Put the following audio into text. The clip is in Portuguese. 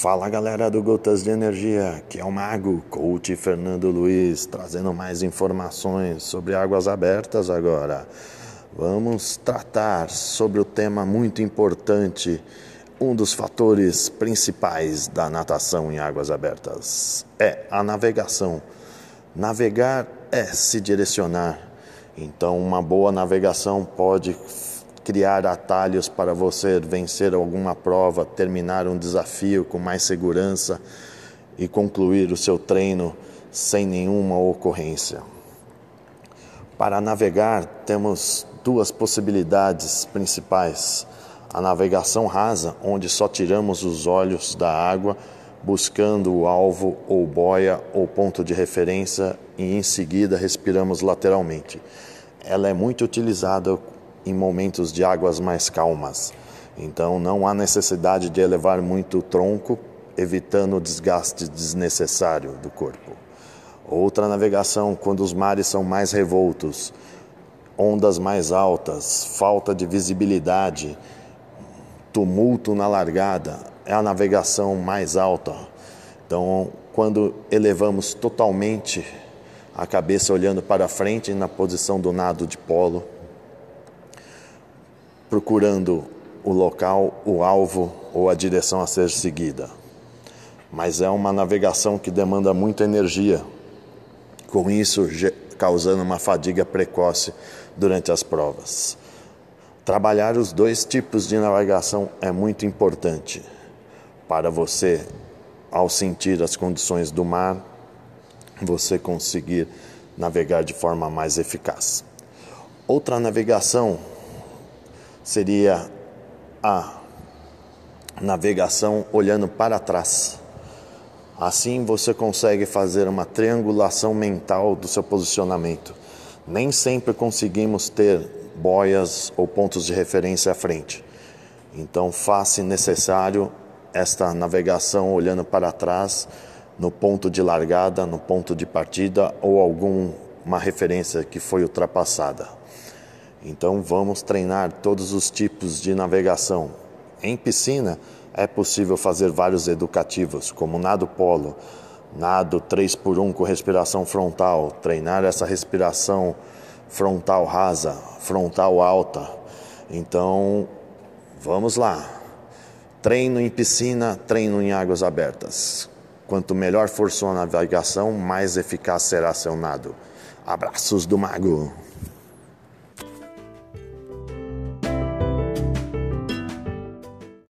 Fala galera do Gotas de Energia, que é o Mago, coach Fernando Luiz, trazendo mais informações sobre águas abertas agora. Vamos tratar sobre o tema muito importante, um dos fatores principais da natação em águas abertas é a navegação. Navegar é se direcionar. Então, uma boa navegação pode criar atalhos para você vencer alguma prova, terminar um desafio com mais segurança e concluir o seu treino sem nenhuma ocorrência. Para navegar, temos duas possibilidades principais: a navegação rasa, onde só tiramos os olhos da água buscando o alvo ou boia ou ponto de referência e em seguida respiramos lateralmente. Ela é muito utilizada em momentos de águas mais calmas. Então não há necessidade de elevar muito o tronco, evitando o desgaste desnecessário do corpo. Outra navegação quando os mares são mais revoltos, ondas mais altas, falta de visibilidade, tumulto na largada, é a navegação mais alta. Então, quando elevamos totalmente a cabeça olhando para frente na posição do nado de polo, procurando o local, o alvo ou a direção a ser seguida. Mas é uma navegação que demanda muita energia, com isso causando uma fadiga precoce durante as provas. Trabalhar os dois tipos de navegação é muito importante para você, ao sentir as condições do mar, você conseguir navegar de forma mais eficaz. Outra navegação seria a navegação olhando para trás. Assim você consegue fazer uma triangulação mental do seu posicionamento. Nem sempre conseguimos ter boias ou pontos de referência à frente. Então, faça necessário esta navegação olhando para trás no ponto de largada, no ponto de partida ou alguma referência que foi ultrapassada. Então, vamos treinar todos os tipos de navegação. Em piscina, é possível fazer vários educativos, como nado polo, nado 3 por 1 com respiração frontal, treinar essa respiração frontal rasa, frontal alta. Então, vamos lá. Treino em piscina, treino em águas abertas. Quanto melhor for sua navegação, mais eficaz será seu nado. Abraços do Mago!